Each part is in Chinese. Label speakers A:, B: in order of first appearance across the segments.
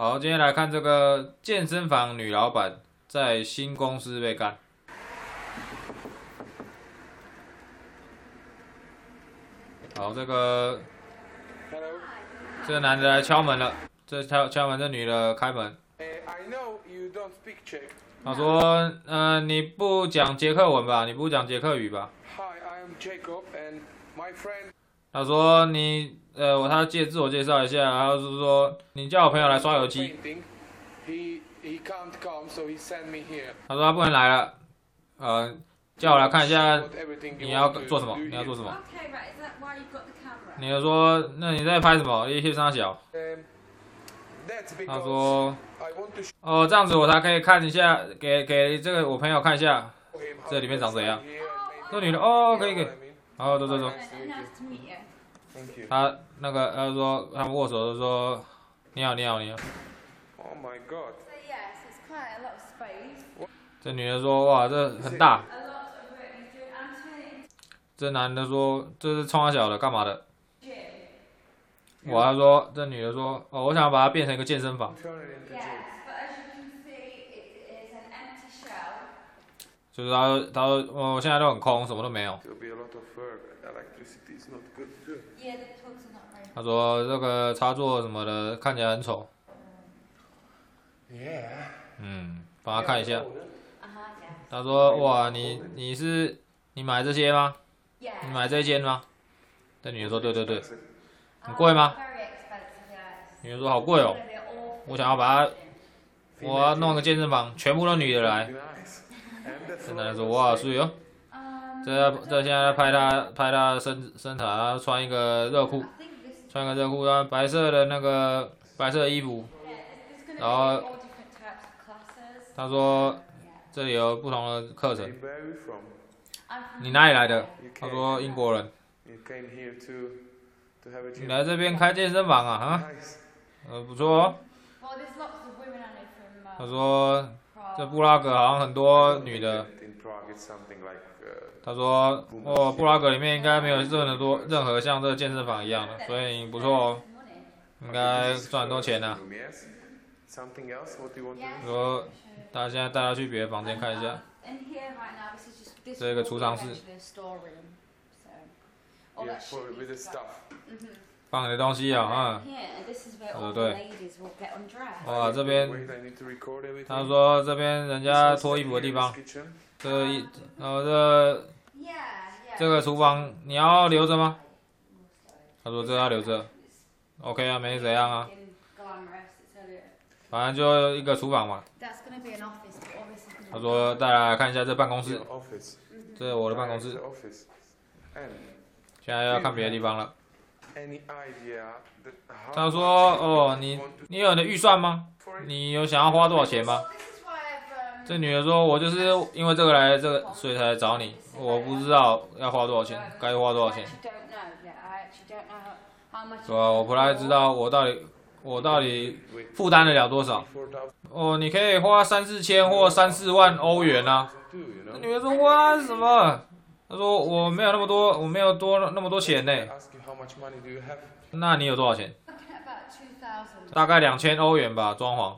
A: 好，今天来看这个健身房女老板在新公司被干。好，这个这个男的来敲门了，这敲敲门，这女的开门。他说：“嗯、呃，你不讲捷克文吧？你不讲捷克语吧？”
B: Hi, I'm Jacob and my friend.
A: 他说：“你呃，我他介自我介绍一下，然后是说你叫我朋友来刷油漆。”他说他不能来了，呃，叫我来看一下你要做什么？你要做什么？你就说，那你在拍什么？一些三小。他说，哦，这样子我才可以看一下，给给这个我朋友看一下，这里面长怎样？这女的，哦，可以可以，好，走走走。他那个，他说他们握手的时候，你好你好你好，Oh my god！。这女的说，哇，这很大。这男的说，这是冲三小的，干嘛的？我还说，这女的说，哦，我想把它变成一个健身房。就是他，他说，哦，我现在都很空，什么都没有。他说这个插座什么的看起来很丑。嗯，帮他看一下。他说，哇，你你是你买这些吗？你买这间吗？那女的说，对对对。很贵吗？女的说好贵哦，我想要把它，我要弄个健身房，全部都女的来。这男的说哇，所以哦，这这现在拍他拍他的身身材，他穿一个热裤，穿一个热裤，然后白色的那个白色的衣服，然后他说这里有不同的课程。你哪里来的？他说英国人。你来这边开健身房啊？啊，呃，不错哦。他说，这布拉格好像很多女的。他说，哦，布拉格里面应该没有任何多任何像这个健身房一样的，所以不错哦，应该赚很多钱呢。说，他现在带他去别的房间看一下。这个储藏室。放你的东西啊，啊，对对。哇，这边，他说这边人家脱衣服的地方，这一，然后这，这个厨房你要留着吗？他说这要留着，OK 啊，没怎样啊。反正就一个厨房嘛。他说带来看一下这办公室，这是我的办公室。现在要看别的地方了。他说：“哦，你你有你的预算吗？你有想要花多少钱吗？”这女的说：“我就是因为这个来这个，所以才来找你。我不知道要花多少钱，该花多少钱。”是吧？我不太知道我到底我到底负担得了多少。哦，你可以花三四千或三四万欧元啊。这女的说：“花什么？”他说：“我没有那么多，我没有多那么多钱呢。”那你有多少钱？大概两千欧元吧，装潢。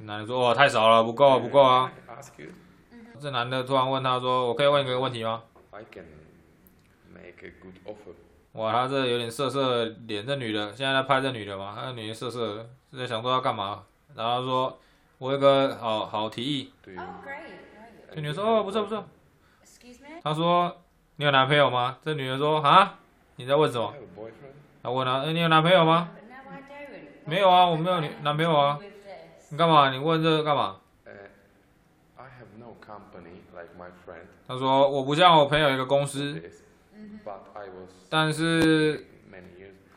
A: 男的说：“哇，太少了，不够，不够啊。”这男的突然问他说：“我可以问一个问题吗？”哇，他这有点色色的脸，这女的现在在拍这女的嘛？那女的色色的，是在想说要干嘛？然后说：“我有个好好提议。”这女的说：“哦，不错不错。”他说：“你有男朋友吗？”这女的说：“啊，你在问什么？”他问他：“哎，你有男朋友吗？”没有啊，我没有女男朋友啊。你干嘛？你问这个干嘛？他说：“我不像我朋友一个公司，但是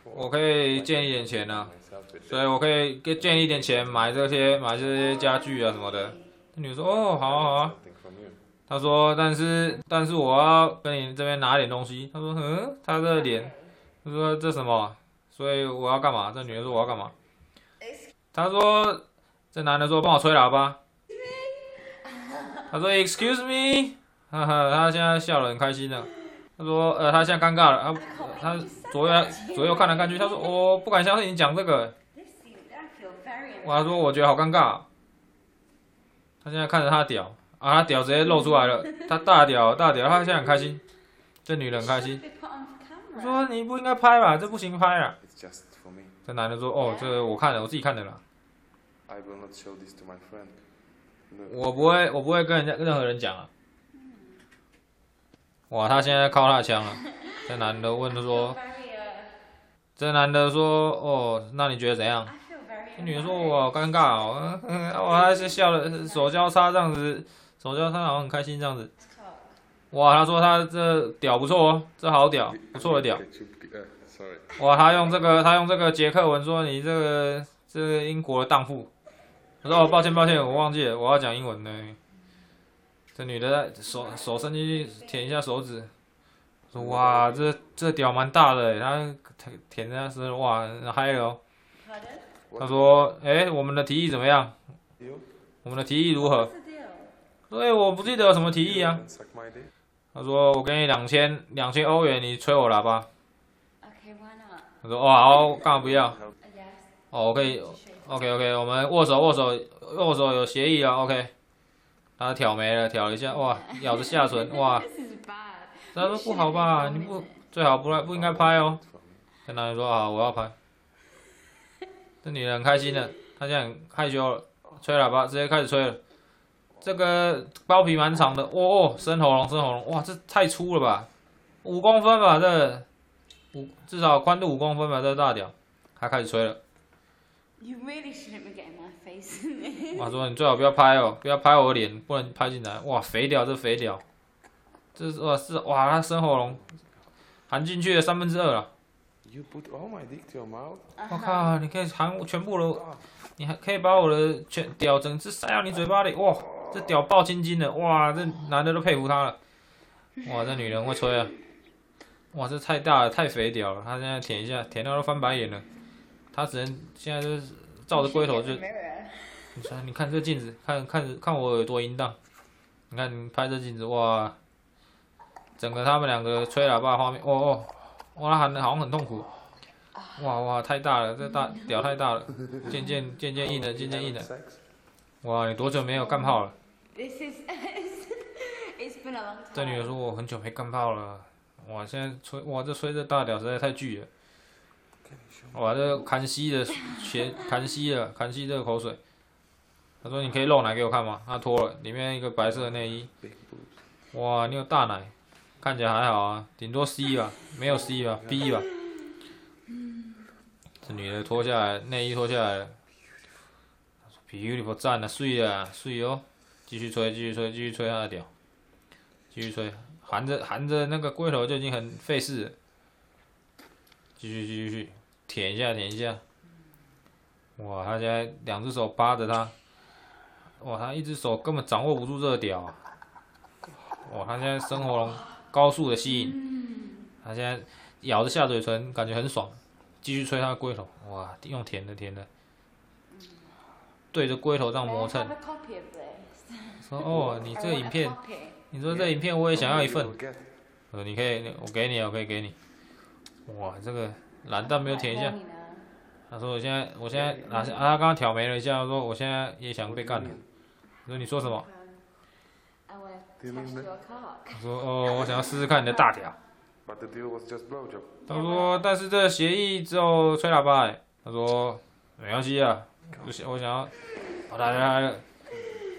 A: 我可以借一点钱呢，所以我可以给借一点钱买这些买这些家具啊什么的。”这女的说：“哦，好啊好啊。”他说：“但是，但是我要跟你这边拿点东西。”他说：“嗯，他这个脸，他说这什么？所以我要干嘛？”这女的说：“我要干嘛？”他说：“这男的说帮我吹喇叭。”他说：“Excuse me。”哈哈，他现在笑得很开心呢。他说：“呃，他现在尴尬了。他他左右左右看来看去，他说：‘我不敢相信你讲这个。’哇，他说我觉得好尴尬。他现在看着他屌，啊，他屌直接露出来了，他大屌大屌，他现在很开心，这女人很开心。我说你不应该拍吧，这不行拍啊。这男的说哦，这个我看了，我自己看的啦。我不会，我不会跟人家任何人讲啊。哇，他现在靠他的枪了。这男的问他说，这男的说哦，那你觉得怎样？这女的说我好尴尬哦，我还是笑了，手交叉这样子，手交他好像很开心这样子。哇，他说他这屌不错哦，这好屌，不错的屌。哇，他用这个，他用这个捷克文说你这个这个英国的荡妇。他说哦，抱歉抱歉，我忘记了，我要讲英文呢。这女的手手伸进去舔一下手指，说哇，这这屌蛮大的，他舔舔着是哇嗨了哦。他说哎，我们的提议怎么样？我们的提议如何？所以我不记得有什么提议啊。他说我给你两千两千欧元，你吹我喇叭。他说哇好，干嘛不要？哦，我可以，OK OK，我们握手握手握手有协议啊，OK。他挑眉了，挑了一下，哇，咬着下唇，哇。他说不好吧，你不最好不来不应该拍哦。跟男人说啊，我要拍。这女人很开心的，她现在很害羞了，吹喇叭直接开始吹了。这个包皮蛮长的，哦哦，深喉咙深喉咙，哇，这太粗了吧，五公分吧这，五至少宽度五公分吧这大屌，他开始吹了。You really shouldn't be getting my face. 我 说你最好不要拍哦，不要拍我的脸，不能拍进来。哇，肥屌这肥屌，这是哇是哇，他深喉咙含进去了三分之二了。You put all my dick to your mouth? 我靠，你可以含全部的，你还可以把我的全屌整只塞到你嘴巴里。哇，这屌爆青筋的，哇，这男的都佩服他了。哇，这女人会吹啊。哇，这太大了，太肥屌了，他现在舔一下，舔到都翻白眼了。他只能现在就是照着龟头就，你看，你看这镜子，看看看我有多淫荡，你看你拍这镜子，哇，整个他们两个吹喇叭画面，哇哦，哇，他喊的好像很痛苦，哇哇，太大了，这大屌太大了，渐渐渐渐硬了，渐渐硬了，哇，你多久没有干炮了？这 女的说我很久没干炮了，哇，现在吹，哇，这吹这大屌实在太巨了。哇，这看西的血，看西的，看西这个口水。他说：“你可以露奶给我看吗？”他脱了，里面一个白色的内衣。哇，你有大奶，看起来还好啊，顶多 C 吧，没有 C 吧，B 吧。这女的脱下来，内衣脱下来了。Beautiful，赞了，睡啊，睡哦。继续吹，继续吹，继续吹他的屌。继续吹，含着含着那个龟头就已经很费事了。继续继续继续。舔一下，舔一下。哇，他现在两只手扒着他。哇，他一只手根本掌握不住这个屌。哇，他现在生活龙高速的吸引。他现在咬着下嘴唇，感觉很爽。继续吹他的龟头。哇，用舔的舔的。对着龟头这样磨蹭。说哦，你这个影片，你说这影片我也想要一份。呃，你可以，我给你，我可以给你。哇，这个。蓝蛋没有舔一下，他说：“我现在，我现在，啊，他刚刚挑眉了一下，说我现在也想被干了。”你说：“你说什么？”他说：“哦，我想要试试看你的大条。”他说：“但是这协议只有吹喇叭。”他说：“没关系啊，我想，我想要，好来来来，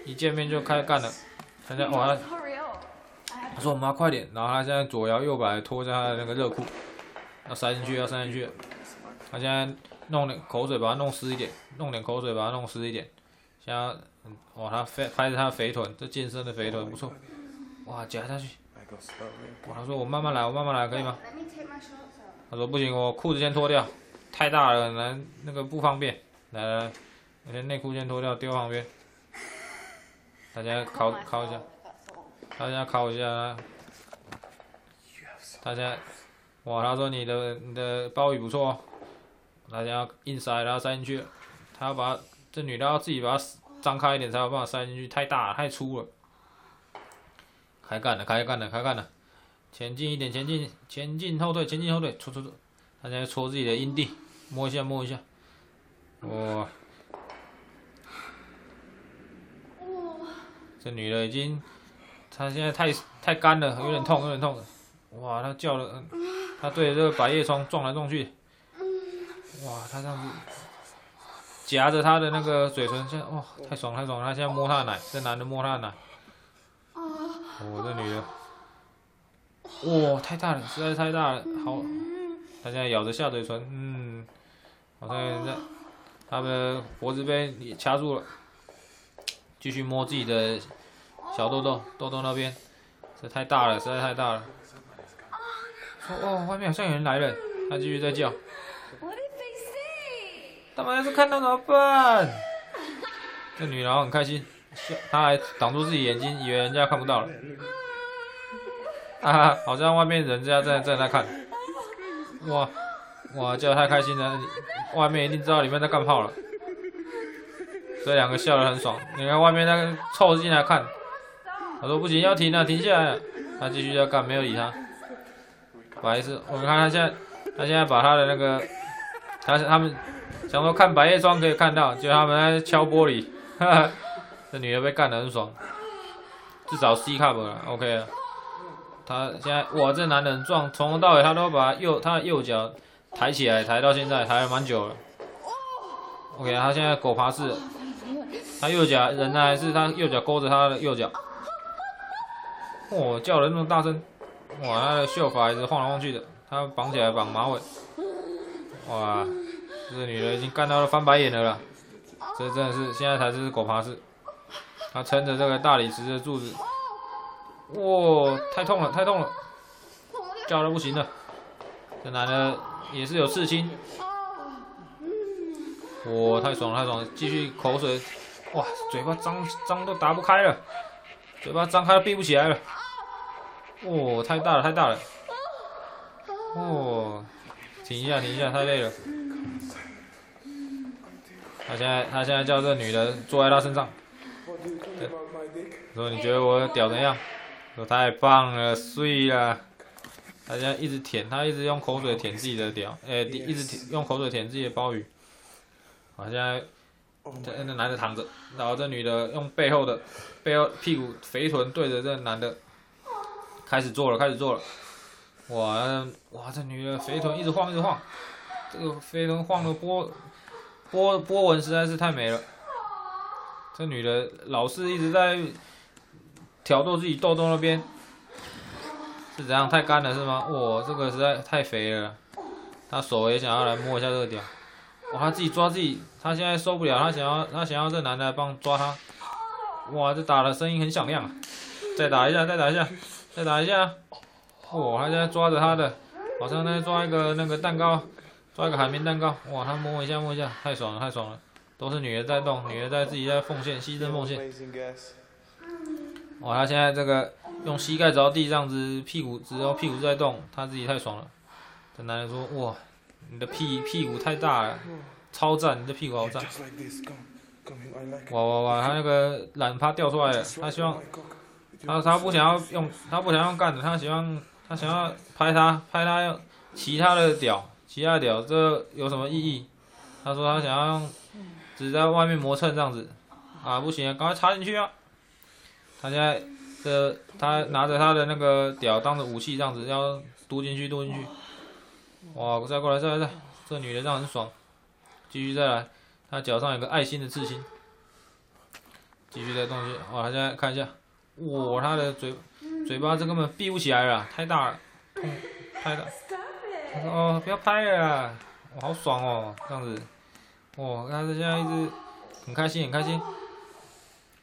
A: 一见面就开始干了。”他现在哇，他说我：“妈，快点！”然后他现在左摇右摆脱下他的那个热裤。要塞进去，要塞进去。他现在弄点口水，把它弄湿一点；弄点口水，把它弄湿一点。现在，哇，他拍拍着他的肥臀，这健身的肥臀不错。哇，夹下去。哇，他说我慢慢来，我慢慢来，可以吗？他说不行，我裤子先脱掉，太大了，难那个不方便。来来来，我先内裤先脱掉，丢旁边。他现在烤烤一下，他现在烤一下。他现在。哇，他说你的你的鲍鱼不错。哦，大家硬塞，然后塞进去，他要把这女的要自己把它张开一点才有办法塞进去，太大了，太粗了。开干了，开干了，开干了，前进一点，前进，前进后退，前进后退，搓搓搓，他现在搓自己的阴蒂，摸一下摸一下，哇，这女的已经，她现在太太干了，有点痛，有点痛。哇，她叫了，她对着这个百叶窗撞来撞去。哇，她这样子夹着她的那个嘴唇，现在哇，太爽太爽了！她现在摸她的奶，这男的摸她的奶。哦，这女的，哇，太大了，实在是太大了，好，她现在咬着下嘴唇，嗯，好像在她的脖子被掐住了，继续摸自己的小豆豆，豆豆那边，这太大了，实在太大了。说哦，外面好像有人来了，他继续在叫。他们要是看到怎么办？这女郎很开心。她还挡住自己眼睛，以为人家看不到了。啊，好像外面人家在在那看。哇，哇，叫太开心了，外面一定知道里面在干炮了。这两个笑得很爽。你看外面那个凑进来看，他说不行，要停了，停下来了。他继续要干，没有理他。不好意思，我们看他现在，他现在把他的那个，他他们想说看百叶窗可以看到，就他们在敲玻璃。哈哈。这女的被干得很爽，至少 C cup 了，OK 了。他现在，哇，这男人壮，从头到尾他都把右他的右脚抬起来，抬到现在抬了蛮久了。OK，他现在狗爬式，他右脚仍然还是他右脚勾着他的右脚。哇，叫得那么大声，哇，他的秀发一直晃来晃去的，他绑起来绑马尾。哇，这个女的已经干到了翻白眼的了，这真的是现在才是狗爬式。他撑着这个大理石的柱子，哇，太痛了，太痛了，叫的不行了。这男的也是有刺青，哇，太爽了，太爽了，继续口水，哇，嘴巴张张都打不开了，嘴巴张开闭不起来了，哇，太大了，太大了，哇，停一下，停一下，太累了。他现在，他现在叫这女的坐在他身上。说你觉得我屌怎样？说太棒了，碎了。他现在一直舔，他一直用口水舔自己的屌，哎、一直舔用口水舔自己的鲍鱼。好，现在这那男的躺着，然后这女的用背后的背后屁股肥臀对着这男的开始做了，开始做了。哇哇，这女的肥臀一直晃一直晃，这个肥臀晃的波波波纹实在是太美了。这女的老是一直在挑逗自己痘痘那边，是怎样？太干了是吗？哇，这个实在太肥了。她手也想要来摸一下这个屌，哇，她自己抓自己，他现在受不了，他想要，他想要这男的帮抓他。哇，这打的声音很响亮啊，再打一下，再打一下，再打一下。哇，她现在抓着他的，好像在抓一个那个蛋糕，抓一个海绵蛋糕。哇，他摸一下，摸一下，太爽了，太爽了。都是女的在动，女的在自己在奉献，牺牲奉献。哇，他现在这个用膝盖着地这样子，屁股只有屁股在动，他自己太爽了。这男人说：“哇，你的屁屁股太大了，超赞，你的屁股好赞。”哇哇哇，他那个懒趴掉出来了，他希望他他不想要用，他不想要用干的，他喜欢他想要拍他拍他用其他的屌，其他的屌，这有什么意义？他说他想要用。只在外面磨蹭这样子，啊不行，赶快插进去啊！他现在这他拿着他的那个屌当着武器这样子要嘟进去嘟进去，哇！再过来再来再来，这女的这样很爽，继续再来，她脚上有个爱心的刺青，继续再动去，哇！现在看一下，哇！他的嘴嘴巴这根本闭不起来了，太大了，痛，太大。他说哦，不要拍了，我好爽哦，这样子。哇，他现在一直很开心，很开心，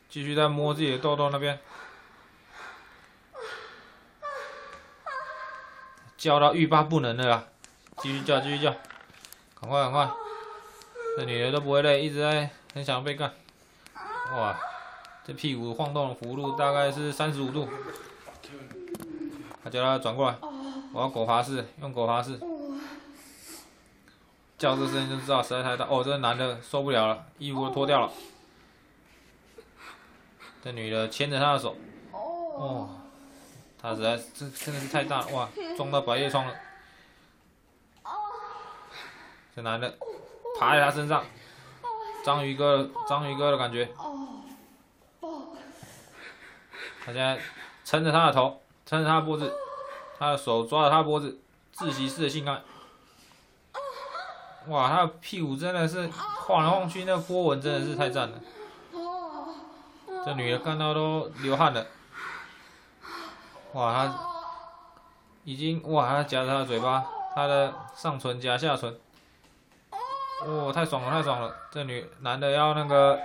A: 继续在摸自己的痘痘那边，叫到欲罢不能的啦，继续叫，继续叫，赶快，赶快，这女的都不会累，一直在很想被干。哇，这屁股晃动的幅度大概是三十五度，他叫他转过来，我要狗爬式，用狗爬式。叫这声音就知道实在太大哦，这个男的受不了了，衣服都脱掉了。这女的牵着他的手，哦，他实在这真的是太大了，哇，撞到百叶窗了。这男的爬在他身上，章鱼哥，章鱼哥的感觉。他现在撑着他的头，撑着他的脖子，他的手抓着他的脖子，窒息式的性感。哇，他的屁股真的是晃来晃去，那个波纹真的是太赞了。这女的看到都流汗了。哇，他已经哇，他夹着他的嘴巴，他的上唇夹下唇。哦，太爽了，太爽了！这女男的要那个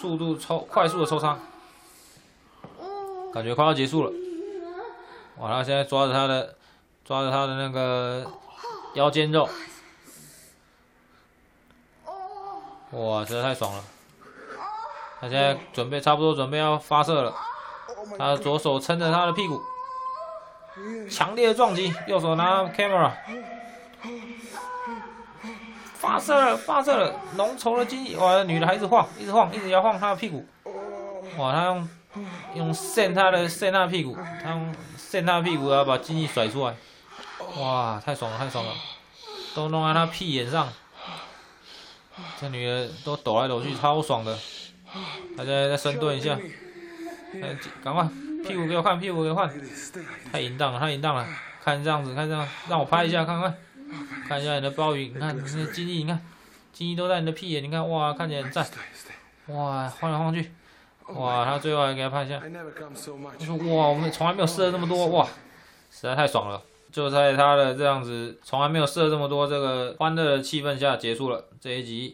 A: 速度抽，快速的抽插，感觉快要结束了。哇，他现在抓着他的，抓着他的那个腰间肉。哇，真的太爽了！他现在准备差不多准备要发射了，他的左手撑着他的屁股，强烈的撞击，右手拿 camera，发射了，发射了，浓稠的精液，哇，女的还一直晃，一直晃，一直摇晃她的屁股，哇，她用用扇她的扇她的屁股，她用扇她的屁股要把精液甩出来，哇，太爽了，太爽了，都弄在她屁眼上。这女的都抖来抖去，超爽的。大家再深蹲一下，赶快屁股给我看，屁股给我看，太淫荡了，太淫荡了。看这样子，看这样，让我拍一下，看看，看一下你的鲍鱼，你看你的精液，你看金翼都在你的屁眼，你看哇，看起来很赞。哇，晃来晃去，哇，他最后还给他拍一下。他说哇，我们从来没有射这么多，哇，实在太爽了。就在他的这样子从来没有射这么多这个欢乐的气氛下结束了这一集